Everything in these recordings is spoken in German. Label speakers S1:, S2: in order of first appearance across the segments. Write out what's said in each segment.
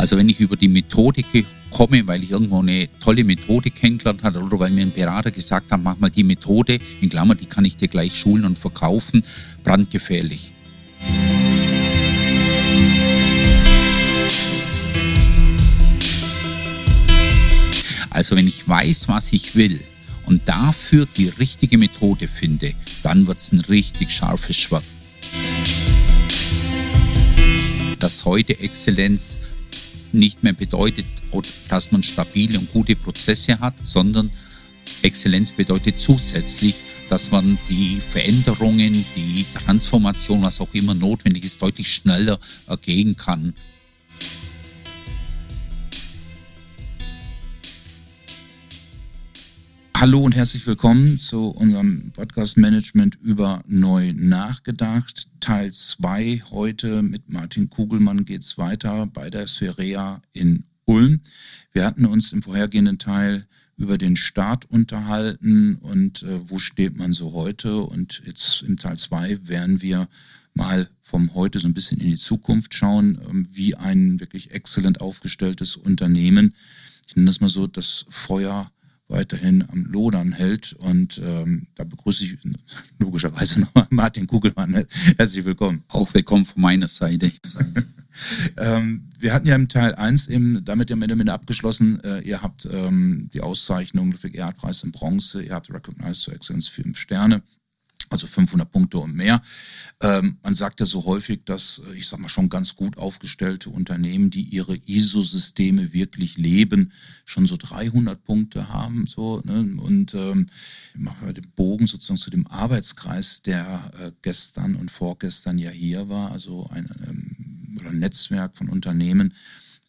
S1: Also wenn ich über die Methodik komme, weil ich irgendwo eine tolle Methode kennengelernt habe oder weil mir ein Berater gesagt hat, mach mal die Methode, in Klammer, die kann ich dir gleich schulen und verkaufen, brandgefährlich. Also wenn ich weiß, was ich will und dafür die richtige Methode finde, dann wird es ein richtig scharfes Schwert. Dass heute Exzellenz nicht mehr bedeutet, dass man stabile und gute Prozesse hat, sondern Exzellenz bedeutet zusätzlich, dass man die Veränderungen, die Transformation, was auch immer notwendig ist, deutlich schneller ergehen kann.
S2: Hallo und herzlich willkommen zu unserem Podcast Management über neu nachgedacht. Teil 2 heute mit Martin Kugelmann geht's weiter bei der Spherea in Ulm. Wir hatten uns im vorhergehenden Teil über den Start unterhalten und äh, wo steht man so heute. Und jetzt im Teil 2 werden wir mal vom heute so ein bisschen in die Zukunft schauen, äh, wie ein wirklich exzellent aufgestelltes Unternehmen, ich nenne das mal so, das Feuer weiterhin am Lodern hält. Und ähm, da begrüße ich logischerweise nochmal Martin Kugelmann. Herzlich willkommen.
S1: Auch willkommen von meiner Seite.
S2: ähm, wir hatten ja im Teil 1 eben damit ja oder minder abgeschlossen, äh, ihr habt ähm, die Auszeichnung Ludwig Erhard Preis in Bronze, ihr habt Recognized to Excellence fünf Sterne also 500 Punkte und mehr. Ähm, man sagt ja so häufig, dass, äh, ich sag mal, schon ganz gut aufgestellte Unternehmen, die ihre ISO-Systeme wirklich leben, schon so 300 Punkte haben. So, ne? Und ähm, ich mache den Bogen sozusagen zu dem Arbeitskreis, der äh, gestern und vorgestern ja hier war, also ein, ähm, oder ein Netzwerk von Unternehmen,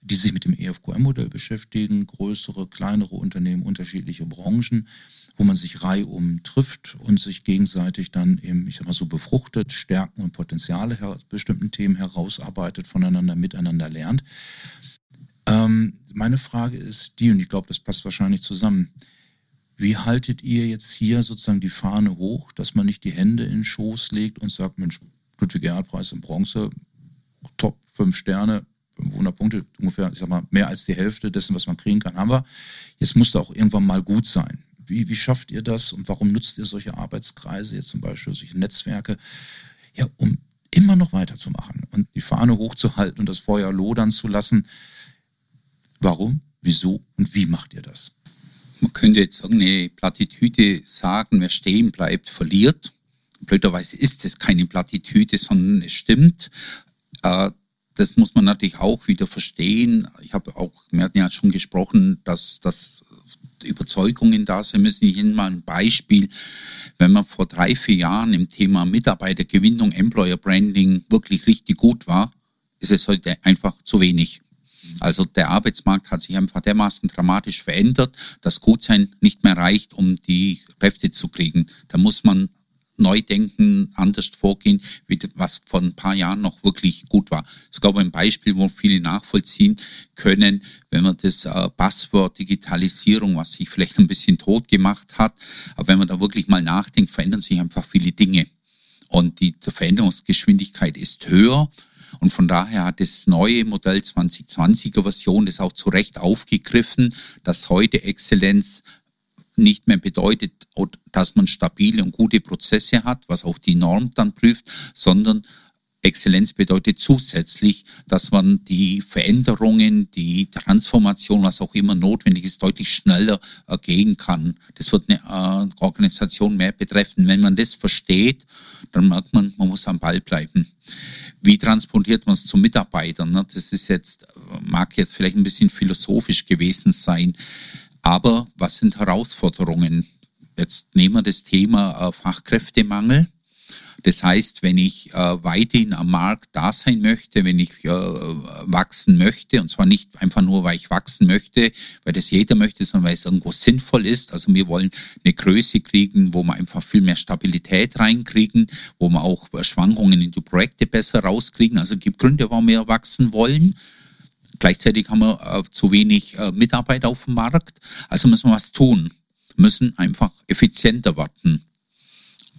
S2: die sich mit dem EFQM-Modell beschäftigen, größere, kleinere Unternehmen, unterschiedliche Branchen wo man sich reihum trifft und sich gegenseitig dann eben, ich sag mal so, befruchtet, Stärken und Potenziale bestimmten Themen herausarbeitet, voneinander miteinander lernt. Ähm, meine Frage ist die, und ich glaube, das passt wahrscheinlich zusammen. Wie haltet ihr jetzt hier sozusagen die Fahne hoch, dass man nicht die Hände in den Schoß legt und sagt, Mensch, Ludwig Erhard Preis in Bronze, top, fünf Sterne, 500 Punkte, ungefähr, ich sag mal, mehr als die Hälfte dessen, was man kriegen kann, haben wir. Jetzt muss da auch irgendwann mal gut sein. Wie, wie schafft ihr das und warum nutzt ihr solche Arbeitskreise, jetzt zum Beispiel solche Netzwerke, ja, um immer noch weiterzumachen und die Fahne hochzuhalten und das Feuer lodern zu lassen? Warum, wieso und wie macht ihr das?
S1: Man könnte jetzt irgendeine Plattitüde sagen, wer stehen bleibt, verliert. Blöderweise ist es keine Plattitüde, sondern es stimmt. Äh, das muss man natürlich auch wieder verstehen. Ich habe auch, wir hatten ja schon gesprochen, dass das Überzeugungen da sind müssen. Ich Ihnen mal ein Beispiel. Wenn man vor drei, vier Jahren im Thema Mitarbeitergewinnung, Employer Branding wirklich richtig gut war, ist es heute einfach zu wenig. Also der Arbeitsmarkt hat sich einfach dermaßen dramatisch verändert, dass Gutsein nicht mehr reicht, um die Kräfte zu kriegen. Da muss man neu denken, anders vorgehen, was vor ein paar Jahren noch wirklich gut war. Ist, glaube ich, ein Beispiel, wo viele nachvollziehen können, wenn man das äh, Buzzword Digitalisierung, was sich vielleicht ein bisschen tot gemacht hat, aber wenn man da wirklich mal nachdenkt, verändern sich einfach viele Dinge. Und die Veränderungsgeschwindigkeit ist höher. Und von daher hat das neue Modell 2020er Version das auch zu Recht aufgegriffen, dass heute Exzellenz nicht mehr bedeutet, dass man stabile und gute Prozesse hat, was auch die Norm dann prüft, sondern Exzellenz bedeutet zusätzlich, dass man die Veränderungen, die Transformation, was auch immer notwendig ist, deutlich schneller ergehen kann. Das wird eine äh, Organisation mehr betreffen. Wenn man das versteht, dann merkt man, man muss am Ball bleiben. Wie transportiert man es zu Mitarbeitern? Ne? Das ist jetzt, mag jetzt vielleicht ein bisschen philosophisch gewesen sein. Aber was sind Herausforderungen? Jetzt nehmen wir das Thema äh, Fachkräftemangel. Das heißt, wenn ich äh, weiterhin am Markt da sein möchte, wenn ich äh, wachsen möchte, und zwar nicht einfach nur, weil ich wachsen möchte, weil das jeder möchte, sondern weil es irgendwo sinnvoll ist. Also wir wollen eine Größe kriegen, wo wir einfach viel mehr Stabilität reinkriegen, wo wir auch Schwankungen in die Projekte besser rauskriegen. Also es gibt Gründe, warum wir wachsen wollen. Gleichzeitig haben wir äh, zu wenig äh, Mitarbeiter auf dem Markt. Also müssen wir was tun, müssen einfach effizienter werden.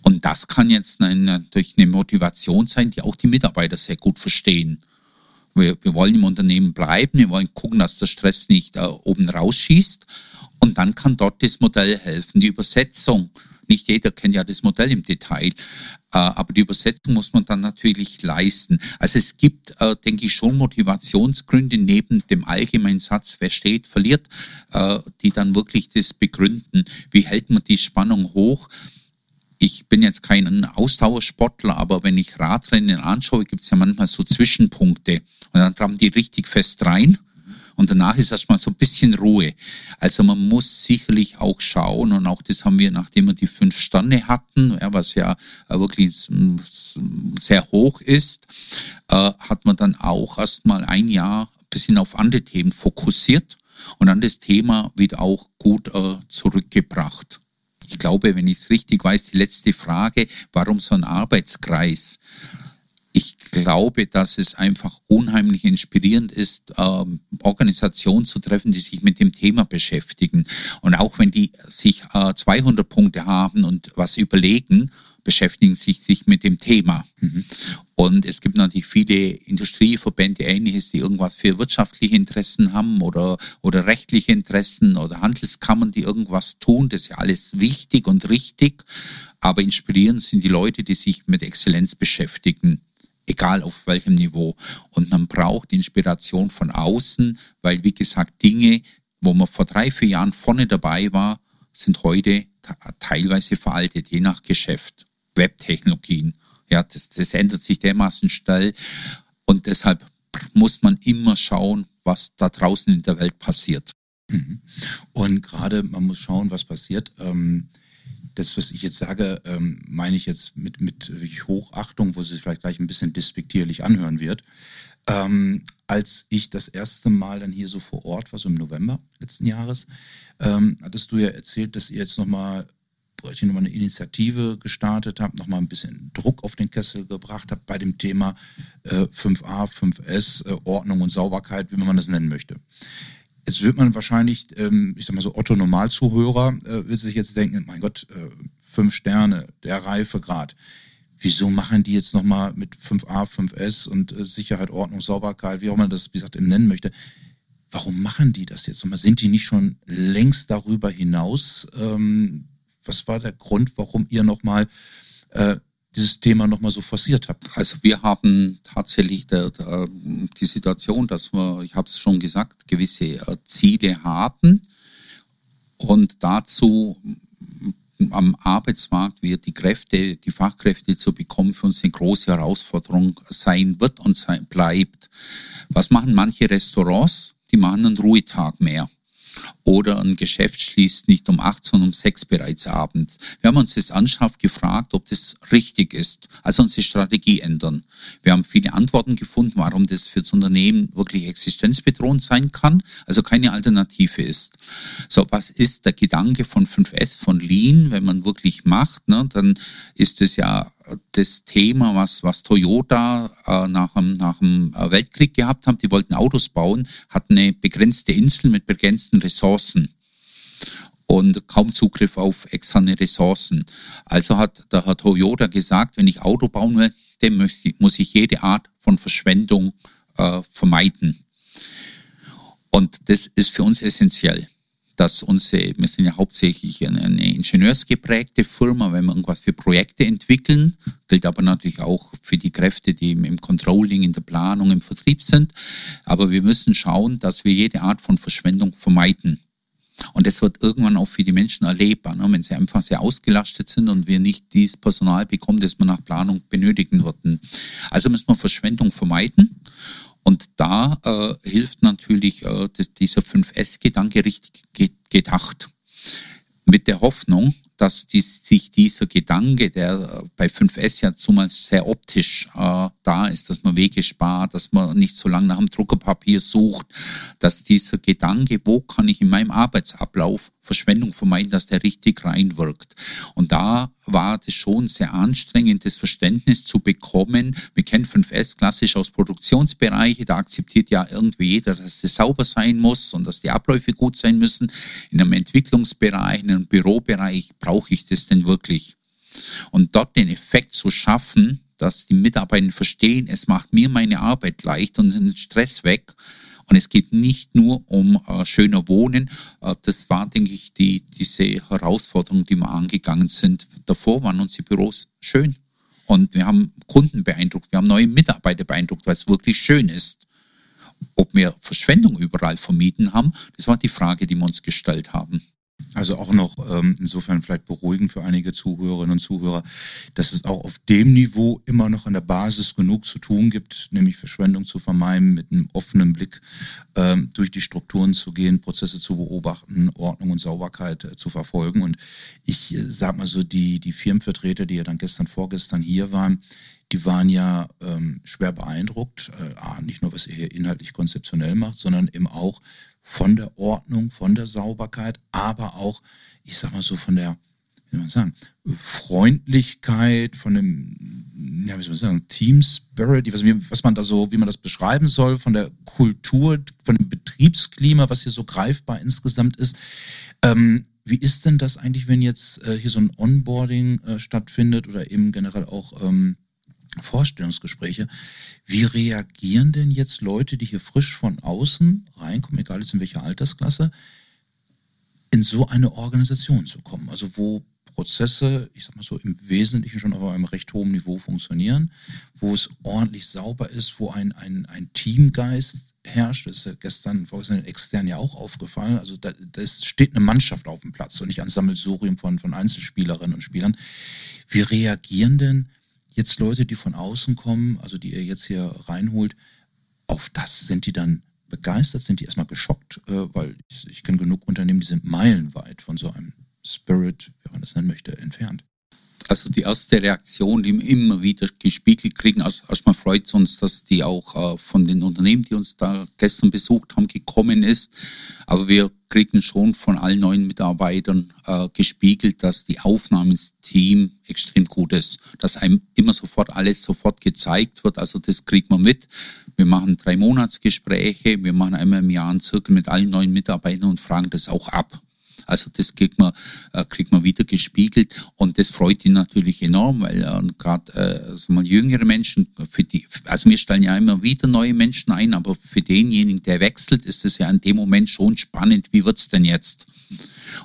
S1: Und das kann jetzt natürlich eine Motivation sein, die auch die Mitarbeiter sehr gut verstehen. Wir, wir wollen im Unternehmen bleiben, wir wollen gucken, dass der Stress nicht äh, oben rausschießt. Und dann kann dort das Modell helfen. Die Übersetzung, nicht jeder kennt ja das Modell im Detail, äh, aber die Übersetzung muss man dann natürlich leisten. Also es gibt, äh, denke ich, schon Motivationsgründe neben dem allgemeinen Satz, wer steht, verliert, äh, die dann wirklich das begründen. Wie hält man die Spannung hoch? ich bin jetzt kein Ausdauersportler, aber wenn ich Radrennen anschaue, gibt es ja manchmal so Zwischenpunkte und dann rammen die richtig fest rein und danach ist erstmal so ein bisschen Ruhe. Also man muss sicherlich auch schauen und auch das haben wir, nachdem wir die fünf Sterne hatten, ja, was ja wirklich sehr hoch ist, äh, hat man dann auch erstmal ein Jahr ein bisschen auf andere Themen fokussiert und dann das Thema wieder auch gut äh, zurückgebracht ich glaube, wenn ich es richtig weiß, die letzte Frage, warum so ein Arbeitskreis? Ich glaube, dass es einfach unheimlich inspirierend ist, ähm, Organisationen zu treffen, die sich mit dem Thema beschäftigen. Und auch wenn die sich äh, 200 Punkte haben und was überlegen, beschäftigen sich, sich mit dem Thema. Mhm. Und es gibt natürlich viele Industrieverbände, ähnliches, die irgendwas für wirtschaftliche Interessen haben oder, oder rechtliche Interessen oder Handelskammern, die irgendwas tun. Das ist ja alles wichtig und richtig. Aber inspirierend sind die Leute, die sich mit Exzellenz beschäftigen egal auf welchem Niveau. Und man braucht Inspiration von außen, weil, wie gesagt, Dinge, wo man vor drei, vier Jahren vorne dabei war, sind heute teilweise veraltet, je nach Geschäft. Webtechnologien. Ja, das, das ändert sich dermaßen schnell und deshalb muss man immer schauen, was da draußen in der Welt passiert.
S2: Mhm. Und gerade man muss schauen, was passiert. Ähm, das, was ich jetzt sage, ähm, meine ich jetzt mit, mit Hochachtung, wo es sich vielleicht gleich ein bisschen despektierlich anhören wird. Ähm, als ich das erste Mal dann hier so vor Ort war, so im November letzten Jahres, hattest du ja erzählt, dass ihr jetzt nochmal ich nochmal eine Initiative gestartet habe, nochmal ein bisschen Druck auf den Kessel gebracht habe bei dem Thema äh, 5a, 5s, äh, Ordnung und Sauberkeit, wie man das nennen möchte. Jetzt wird man wahrscheinlich, ähm, ich sag mal so, Otto Normalzuhörer äh, wird sich jetzt denken, mein Gott, äh, fünf Sterne, der Reifegrad. Wieso machen die jetzt nochmal mit 5a, 5s und äh, Sicherheit, Ordnung, Sauberkeit, wie auch man das, wie gesagt, nennen möchte? Warum machen die das jetzt nochmal? Sind die nicht schon längst darüber hinaus? Ähm, was war der Grund, warum ihr nochmal äh, dieses Thema nochmal so forciert habt?
S1: Also wir haben tatsächlich der, der, die Situation, dass wir, ich habe es schon gesagt, gewisse äh, Ziele haben und dazu am Arbeitsmarkt wird die Kräfte, die Fachkräfte zu bekommen, für uns eine große Herausforderung sein wird und sein, bleibt. Was machen manche Restaurants? Die machen einen Ruhetag mehr oder ein Geschäft schließt nicht um acht, sondern um sechs bereits abends. Wir haben uns das Anschaff gefragt, ob das richtig ist, also unsere Strategie ändern. Wir haben viele Antworten gefunden, warum das für das Unternehmen wirklich existenzbedrohend sein kann, also keine Alternative ist. So, was ist der Gedanke von 5S, von Lean, wenn man wirklich macht, ne, dann ist es ja das Thema, was, was Toyota äh, nach, dem, nach dem Weltkrieg gehabt hat. Die wollten Autos bauen, hatten eine begrenzte Insel mit begrenzten Ressourcen und kaum Zugriff auf externe Ressourcen. Also hat der Herr Toyota gesagt, wenn ich Auto bauen möchte, möchte muss ich jede Art von Verschwendung äh, vermeiden. Und das ist für uns essentiell dass unsere, wir sind ja hauptsächlich eine, eine ingenieursgeprägte Firma, wenn wir irgendwas für Projekte entwickeln, gilt aber natürlich auch für die Kräfte, die im, Controlling, in der Planung, im Vertrieb sind. Aber wir müssen schauen, dass wir jede Art von Verschwendung vermeiden. Und das wird irgendwann auch für die Menschen erlebbar, ne? wenn sie einfach sehr ausgelastet sind und wir nicht dieses Personal bekommen, das wir nach Planung benötigen würden. Also müssen wir Verschwendung vermeiden. Und da äh, hilft natürlich äh, dieser 5S-Gedanke richtig gedacht. Mit der Hoffnung, dass dies, sich dieser Gedanke, der bei 5S ja zumal sehr optisch äh, da ist, dass man Wege spart, dass man nicht so lange nach dem Druckerpapier sucht, dass dieser Gedanke, wo kann ich in meinem Arbeitsablauf Verschwendung vermeiden, dass der richtig reinwirkt. Und da war das schon sehr anstrengend, das Verständnis zu bekommen. Wir kennen 5S klassisch aus Produktionsbereiche, da akzeptiert ja irgendwie jeder, dass das sauber sein muss und dass die Abläufe gut sein müssen. In einem Entwicklungsbereich, in einem Bürobereich brauche ich das denn wirklich? Und dort den Effekt zu schaffen, dass die Mitarbeiter verstehen, es macht mir meine Arbeit leicht und den Stress weg. Und es geht nicht nur um äh, schöner Wohnen. Äh, das war, denke ich, die, diese Herausforderung, die wir angegangen sind. Davor waren unsere Büros schön. Und wir haben Kunden beeindruckt, wir haben neue Mitarbeiter beeindruckt, weil es wirklich schön ist. Ob wir Verschwendung überall vermieden haben, das war die Frage, die wir uns gestellt haben.
S2: Also auch noch ähm, insofern vielleicht beruhigend für einige Zuhörerinnen und Zuhörer, dass es auch auf dem Niveau immer noch an der Basis genug zu tun gibt, nämlich Verschwendung zu vermeiden, mit einem offenen Blick ähm, durch die Strukturen zu gehen, Prozesse zu beobachten, Ordnung und Sauberkeit äh, zu verfolgen. Und ich äh, sag mal so, die, die Firmenvertreter, die ja dann gestern, vorgestern hier waren, die waren ja ähm, schwer beeindruckt, äh, nicht nur was ihr hier inhaltlich konzeptionell macht, sondern eben auch von der Ordnung, von der Sauberkeit, aber auch, ich sag mal so, von der, wie soll man sagen, Freundlichkeit, von dem, ja, wie soll man sagen, Team Spirit, was, was man da so, wie man das beschreiben soll, von der Kultur, von dem Betriebsklima, was hier so greifbar insgesamt ist. Ähm, wie ist denn das eigentlich, wenn jetzt äh, hier so ein Onboarding äh, stattfindet oder eben generell auch ähm, Vorstellungsgespräche. Wie reagieren denn jetzt Leute, die hier frisch von außen reinkommen, egal jetzt in welcher Altersklasse, in so eine Organisation zu kommen? Also wo Prozesse, ich sag mal so, im Wesentlichen schon auf einem recht hohen Niveau funktionieren, wo es ordentlich sauber ist, wo ein, ein, ein Teamgeist herrscht. Das ist ja gestern, vorgestern den externen ja auch aufgefallen. Also da, da steht eine Mannschaft auf dem Platz und nicht ein Sammelsurium von, von Einzelspielerinnen und Spielern. Wie reagieren denn jetzt Leute, die von außen kommen, also die ihr jetzt hier reinholt, auf das sind die dann begeistert, sind die erstmal geschockt, äh, weil ich, ich kenne genug Unternehmen, die sind meilenweit von so einem Spirit, wie man das nennen möchte, entfernt.
S1: Also die erste Reaktion, die wir immer wieder gespiegelt kriegen, also erstmal freut es uns, dass die auch äh, von den Unternehmen, die uns da gestern besucht haben, gekommen ist. Aber wir kriegen schon von allen neuen Mitarbeitern äh, gespiegelt, dass die Aufnahme ins Team extrem gut ist. Dass einem immer sofort alles sofort gezeigt wird. Also das kriegt man mit. Wir machen drei Monatsgespräche, wir machen einmal im Jahr einen Zirkel mit allen neuen Mitarbeitern und fragen das auch ab. Also das kriegt man, äh, kriegt man wieder gespiegelt und das freut ihn natürlich enorm, weil äh, gerade äh, also jüngere Menschen, für die, also wir stellen ja immer wieder neue Menschen ein, aber für denjenigen, der wechselt, ist es ja in dem Moment schon spannend, wie wird's denn jetzt?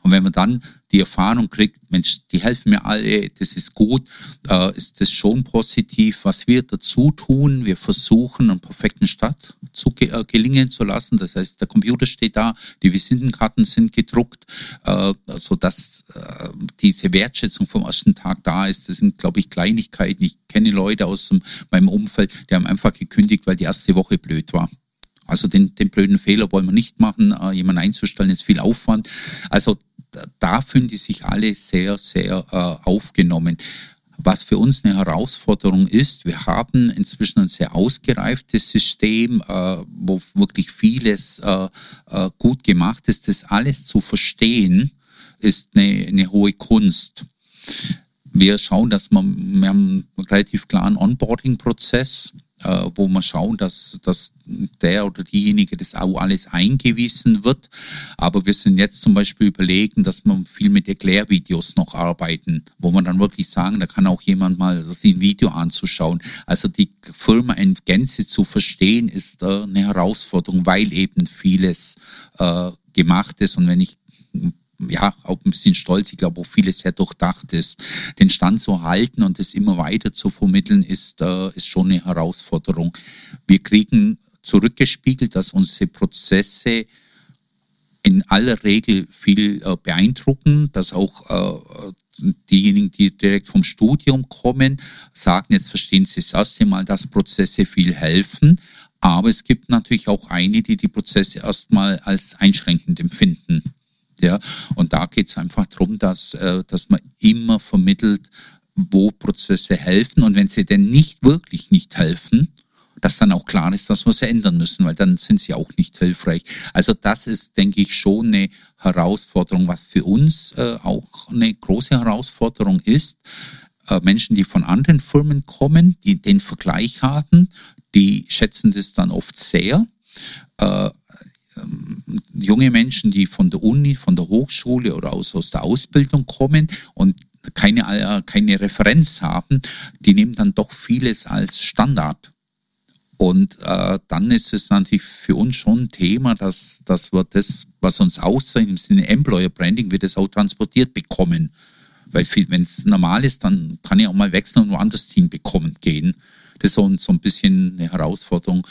S1: Und wenn man dann die Erfahrung kriegt, Mensch, die helfen mir alle, das ist gut, äh, ist das schon positiv. Was wir dazu tun, wir versuchen, einen perfekten Start zu äh, gelingen zu lassen. Das heißt, der Computer steht da, die Visitenkarten sind gedruckt, äh, sodass äh, diese Wertschätzung vom ersten Tag da ist. Das sind, glaube ich, Kleinigkeiten. Ich kenne Leute aus dem, meinem Umfeld, die haben einfach gekündigt, weil die erste Woche blöd war. Also den, den blöden Fehler wollen wir nicht machen. Äh, jemanden einzustellen ist viel Aufwand. Also da fühlen die sich alle sehr, sehr äh, aufgenommen. Was für uns eine Herausforderung ist, wir haben inzwischen ein sehr ausgereiftes System, äh, wo wirklich vieles äh, äh, gut gemacht ist. Das alles zu verstehen, ist eine, eine hohe Kunst wir schauen, dass man, wir haben einen relativ klaren Onboarding-Prozess, äh, wo wir schauen, dass, dass der oder diejenige das auch alles eingewiesen wird. Aber wir sind jetzt zum Beispiel überlegen, dass wir viel mit Erklärvideos noch arbeiten, wo man dann wirklich sagen, da kann auch jemand mal sich ein Video anzuschauen. Also die Firma in Gänze zu verstehen, ist äh, eine Herausforderung, weil eben vieles äh, gemacht ist. Und wenn ich ja, auch ein bisschen stolz. Ich glaube, auch vieles sehr durchdacht ist. Den Stand zu halten und es immer weiter zu vermitteln, ist, äh, ist schon eine Herausforderung. Wir kriegen zurückgespiegelt, dass unsere Prozesse in aller Regel viel äh, beeindrucken, dass auch äh, diejenigen, die direkt vom Studium kommen, sagen, jetzt verstehen sie das erste Mal, dass Prozesse viel helfen. Aber es gibt natürlich auch einige, die die Prozesse erstmal als einschränkend empfinden. Ja, und da geht es einfach darum, dass, äh, dass man immer vermittelt, wo Prozesse helfen und wenn sie denn nicht wirklich nicht helfen, dass dann auch klar ist, dass wir sie ändern müssen, weil dann sind sie auch nicht hilfreich. Also das ist, denke ich, schon eine Herausforderung, was für uns äh, auch eine große Herausforderung ist. Äh, Menschen, die von anderen Firmen kommen, die den Vergleich haben, die schätzen das dann oft sehr. Äh, junge Menschen, die von der Uni, von der Hochschule oder aus, aus der Ausbildung kommen und keine, keine Referenz haben, die nehmen dann doch vieles als Standard. Und äh, dann ist es natürlich für uns schon ein Thema, dass, dass wir das, was uns auszeichnet, im Sinne Employer Branding, wir das auch transportiert bekommen. Weil wenn es normal ist, dann kann ich auch mal wechseln und woanders hinbekommen gehen. Das ist so, so ein bisschen eine Herausforderung,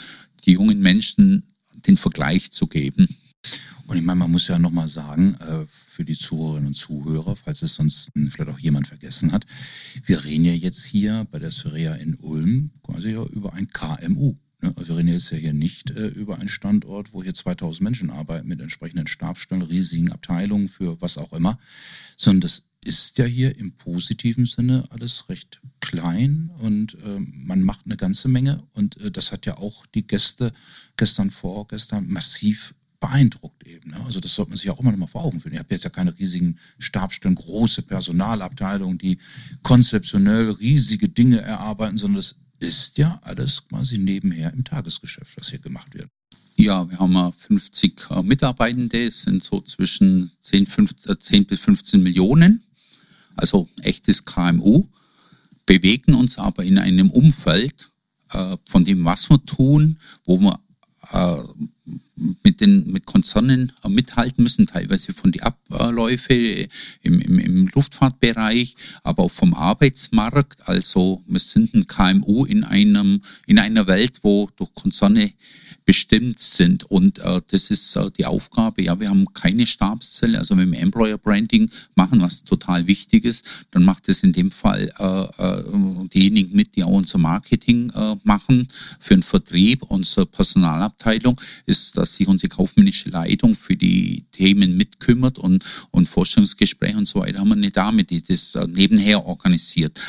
S1: die jungen Menschen den Vergleich zu geben.
S2: Und ich meine, man muss ja nochmal sagen, äh, für die Zuhörerinnen und Zuhörer, falls es sonst vielleicht auch jemand vergessen hat, wir reden ja jetzt hier bei der Syria in Ulm quasi ja über ein KMU. Ne? Also wir reden jetzt ja hier nicht äh, über einen Standort, wo hier 2000 Menschen arbeiten mit entsprechenden Stabsstellen, riesigen Abteilungen für was auch immer, sondern das ist ja hier im positiven Sinne alles recht klein und äh, man macht eine ganze Menge und äh, das hat ja auch die Gäste gestern, vorgestern massiv beeindruckt eben. Ne? Also das sollte man sich auch immer noch mal vor Augen führen. Ihr habt jetzt ja keine riesigen Stabstellen, große Personalabteilungen, die konzeptionell riesige Dinge erarbeiten, sondern das ist ja alles quasi nebenher im Tagesgeschäft, was hier gemacht wird.
S1: Ja, wir haben 50 äh, Mitarbeitende, es sind so zwischen 10, 15, 10 bis 15 Millionen, also echtes KMU, bewegen uns aber in einem Umfeld äh, von dem, was wir tun, wo wir äh, mit den mit Konzernen mithalten müssen, teilweise von die Abläufe im, im, im Luftfahrtbereich, aber auch vom Arbeitsmarkt. Also wir sind ein KMU in einem in einer Welt, wo durch Konzerne bestimmt sind. Und äh, das ist äh, die Aufgabe. Ja, wir haben keine Stabszelle. Also wenn wir Employer Branding machen, was total wichtig ist, dann macht es in dem Fall äh, äh, diejenigen mit, die auch unser Marketing äh, machen für den Vertrieb. Unsere Personalabteilung ist, dass sich unsere kaufmännische Leitung für die Themen mitkümmert und, und Forschungsgespräche und so weiter haben wir eine Dame, die das nebenher organisiert.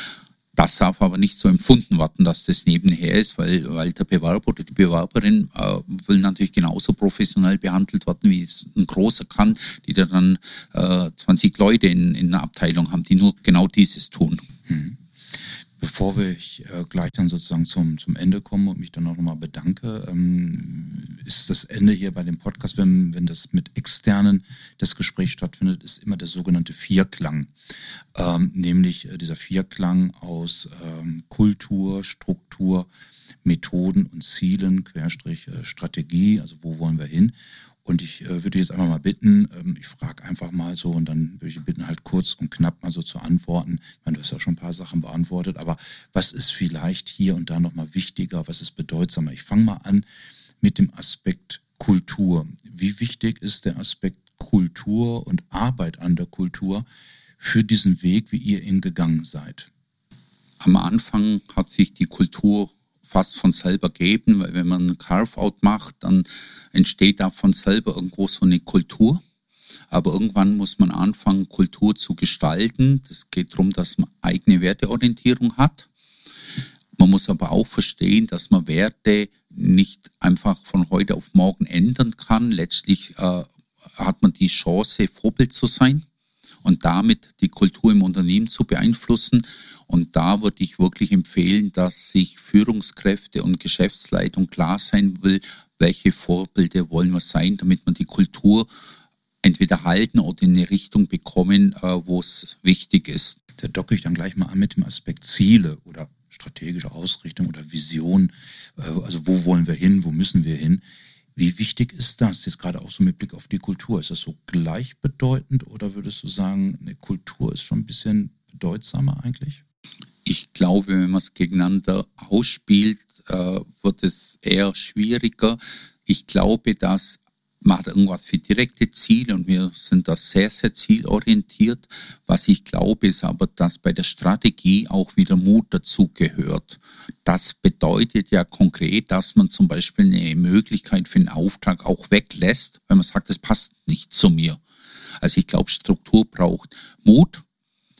S1: Das darf aber nicht so empfunden werden, dass das nebenher ist, weil, weil der Bewerber oder die Bewerberin äh, will natürlich genauso professionell behandelt werden, wie es ein Großer kann, die da dann äh, 20 Leute in, in einer Abteilung haben, die nur genau dieses tun. Mhm.
S2: Bevor wir äh, gleich dann sozusagen zum, zum Ende kommen und mich dann auch nochmal bedanke, ähm, ist das Ende hier bei dem Podcast, wenn, wenn das mit Externen das Gespräch stattfindet, ist immer der sogenannte Vierklang. Ähm, nämlich äh, dieser Vierklang aus ähm, Kultur, Struktur, Methoden und Zielen, Querstrich äh, Strategie, also wo wollen wir hin. Und ich äh, würde jetzt einfach mal bitten, ähm, ich frage einfach mal so und dann würde ich bitten, halt kurz und knapp mal so zu antworten. Ich meine, du hast ja schon ein paar Sachen beantwortet, aber was ist vielleicht hier und da nochmal wichtiger, was ist bedeutsamer? Ich fange mal an mit dem Aspekt Kultur. Wie wichtig ist der Aspekt Kultur und Arbeit an der Kultur für diesen Weg, wie ihr ihn gegangen seid?
S1: Am Anfang hat sich die Kultur fast von selber geben, weil wenn man Carve-out macht, dann entsteht da von selber irgendwo so eine Kultur. Aber irgendwann muss man anfangen, Kultur zu gestalten. Das geht darum, dass man eigene Werteorientierung hat. Man muss aber auch verstehen, dass man Werte nicht einfach von heute auf morgen ändern kann. Letztlich äh, hat man die Chance, Vorbild zu sein und damit die Kultur im Unternehmen zu beeinflussen. Und da würde ich wirklich empfehlen, dass sich Führungskräfte und Geschäftsleitung klar sein will, welche Vorbilder wollen wir sein, damit man die Kultur entweder halten oder in eine Richtung bekommen, äh, wo es wichtig ist.
S2: Da docke ich dann gleich mal an mit dem Aspekt Ziele oder strategische Ausrichtung oder Vision. Äh, also wo wollen wir hin, wo müssen wir hin? Wie wichtig ist das jetzt gerade auch so mit Blick auf die Kultur? Ist das so gleichbedeutend oder würdest du sagen, eine Kultur ist schon ein bisschen bedeutsamer eigentlich?
S1: Ich glaube, wenn man es gegeneinander ausspielt, äh, wird es eher schwieriger. Ich glaube, dass man hat irgendwas für direkte Ziele und wir sind da sehr, sehr zielorientiert. Was ich glaube, ist aber, dass bei der Strategie auch wieder Mut dazu gehört. Das bedeutet ja konkret, dass man zum Beispiel eine Möglichkeit für einen Auftrag auch weglässt, wenn man sagt, das passt nicht zu mir. Also ich glaube, Struktur braucht Mut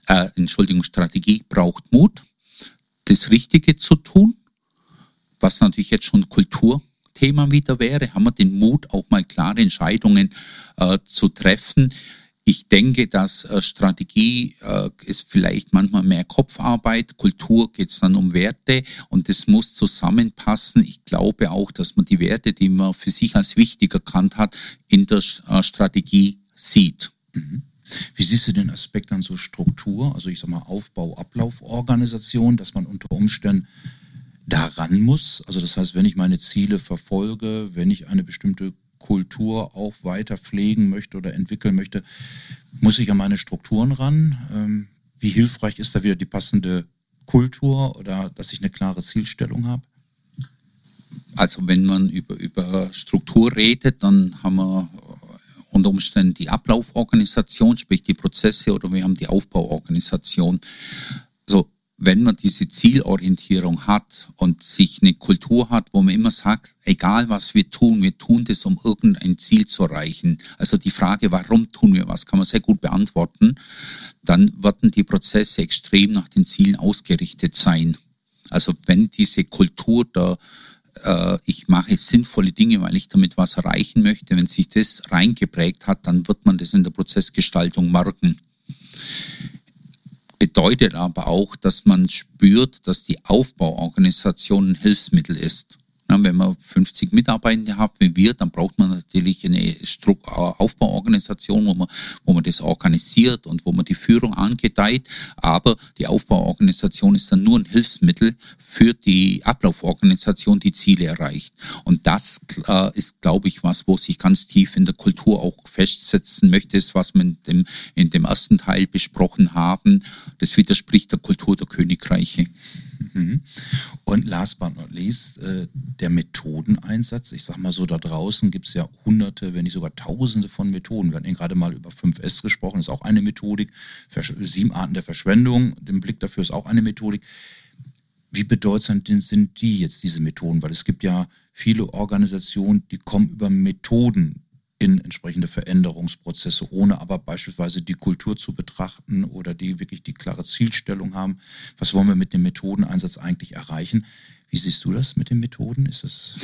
S1: äh, Entschuldigung, Strategie braucht Mut, das Richtige zu tun, was natürlich jetzt schon Kulturthema wieder wäre, haben wir den Mut, auch mal klare Entscheidungen äh, zu treffen. Ich denke, dass äh, Strategie äh, ist vielleicht manchmal mehr Kopfarbeit, Kultur geht es dann um Werte und das muss zusammenpassen. Ich glaube auch, dass man die Werte, die man für sich als wichtig erkannt hat, in der äh, Strategie sieht.
S2: Mhm. Wie siehst du den Aspekt dann so Struktur, also ich sag mal Aufbau, Ablauf, Organisation, dass man unter Umständen daran muss? Also das heißt, wenn ich meine Ziele verfolge, wenn ich eine bestimmte Kultur auch weiter pflegen möchte oder entwickeln möchte, muss ich an meine Strukturen ran. Ähm, wie hilfreich ist da wieder die passende Kultur oder dass ich eine klare Zielstellung habe?
S1: Also wenn man über, über Struktur redet, dann haben wir unter Umständen die Ablauforganisation, sprich die Prozesse, oder wir haben die Aufbauorganisation. So, wenn man diese Zielorientierung hat und sich eine Kultur hat, wo man immer sagt, egal was wir tun, wir tun das, um irgendein Ziel zu erreichen. Also die Frage, warum tun wir was, kann man sehr gut beantworten. Dann werden die Prozesse extrem nach den Zielen ausgerichtet sein. Also wenn diese Kultur da äh, ich mache sinnvolle Dinge, weil ich damit was erreichen möchte, wenn sich das reingeprägt hat, dann wird man das in der Prozessgestaltung merken bedeutet aber auch, dass man spürt, dass die Aufbauorganisation ein Hilfsmittel ist. Wenn man 50 Mitarbeitende hat wie wir, dann braucht man natürlich eine Aufbauorganisation, wo man, wo man das organisiert und wo man die Führung angedeiht. Aber die Aufbauorganisation ist dann nur ein Hilfsmittel für die Ablauforganisation, die Ziele erreicht. Und das äh, ist, glaube ich, was, wo sich ganz tief in der Kultur auch festsetzen möchte, ist, was wir in dem, in dem ersten Teil besprochen haben. Das widerspricht der Kultur der Königreiche.
S2: Mhm. Und last but not least, äh, der Methodeneinsatz. Ich sag mal so, da draußen gibt es ja hunderte, wenn nicht sogar tausende von Methoden. Wir hatten gerade mal über 5S gesprochen, ist auch eine Methodik. Sieben Arten der Verschwendung, den Blick dafür ist auch eine Methodik. Wie bedeutsam sind die jetzt, diese Methoden? Weil es gibt ja viele Organisationen, die kommen über Methoden in entsprechende Veränderungsprozesse, ohne aber beispielsweise die Kultur zu betrachten oder die wirklich die klare Zielstellung haben. Was wollen wir mit dem Methodeneinsatz eigentlich erreichen? Wie siehst du das mit den Methoden? Ist es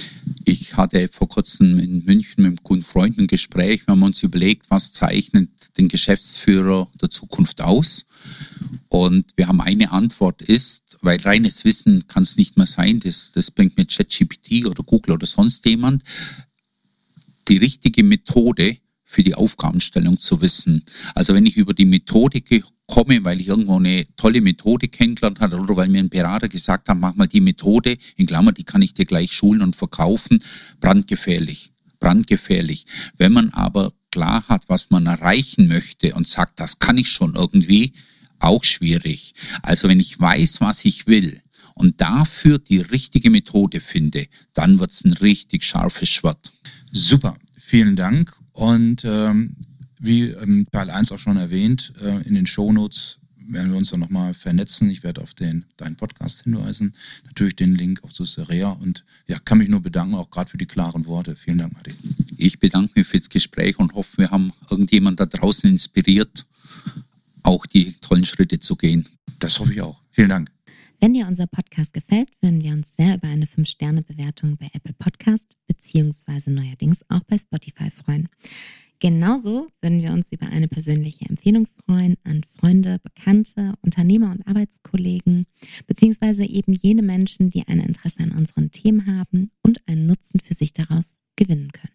S1: ich hatte vor kurzem in München mit einem guten Freund ein Gespräch. Wir haben uns überlegt, was zeichnet den Geschäftsführer der Zukunft aus? Und wir haben eine Antwort ist, weil reines Wissen kann es nicht mehr sein, das, das bringt mir ChatGPT oder Google oder sonst jemand die richtige Methode für die Aufgabenstellung zu wissen. Also wenn ich über die Methodik komme, weil ich irgendwo eine tolle Methode kennengelernt habe oder weil mir ein Berater gesagt hat, mach mal die Methode, in Klammer, die kann ich dir gleich schulen und verkaufen, brandgefährlich. Brandgefährlich. Wenn man aber klar hat, was man erreichen möchte und sagt, das kann ich schon irgendwie, auch schwierig. Also wenn ich weiß, was ich will, und dafür die richtige Methode finde, dann wird es ein richtig scharfes Schwert.
S2: Super, vielen Dank. Und ähm, wie im Teil 1 auch schon erwähnt, äh, in den Shownotes werden wir uns dann nochmal vernetzen. Ich werde auf den, deinen Podcast hinweisen. Natürlich den Link auch zu Serea. Und ja, kann mich nur bedanken, auch gerade für die klaren Worte. Vielen Dank, Martin.
S1: Ich bedanke mich für das Gespräch und hoffe, wir haben irgendjemand da draußen inspiriert, auch die tollen Schritte zu gehen.
S2: Das hoffe ich auch. Vielen Dank.
S3: Wenn dir unser Podcast gefällt, würden wir uns sehr über eine 5-Sterne-Bewertung bei Apple Podcast beziehungsweise neuerdings auch bei Spotify freuen. Genauso würden wir uns über eine persönliche Empfehlung freuen an Freunde, Bekannte, Unternehmer und Arbeitskollegen, beziehungsweise eben jene Menschen, die ein Interesse an unseren Themen haben und einen Nutzen für sich daraus gewinnen können.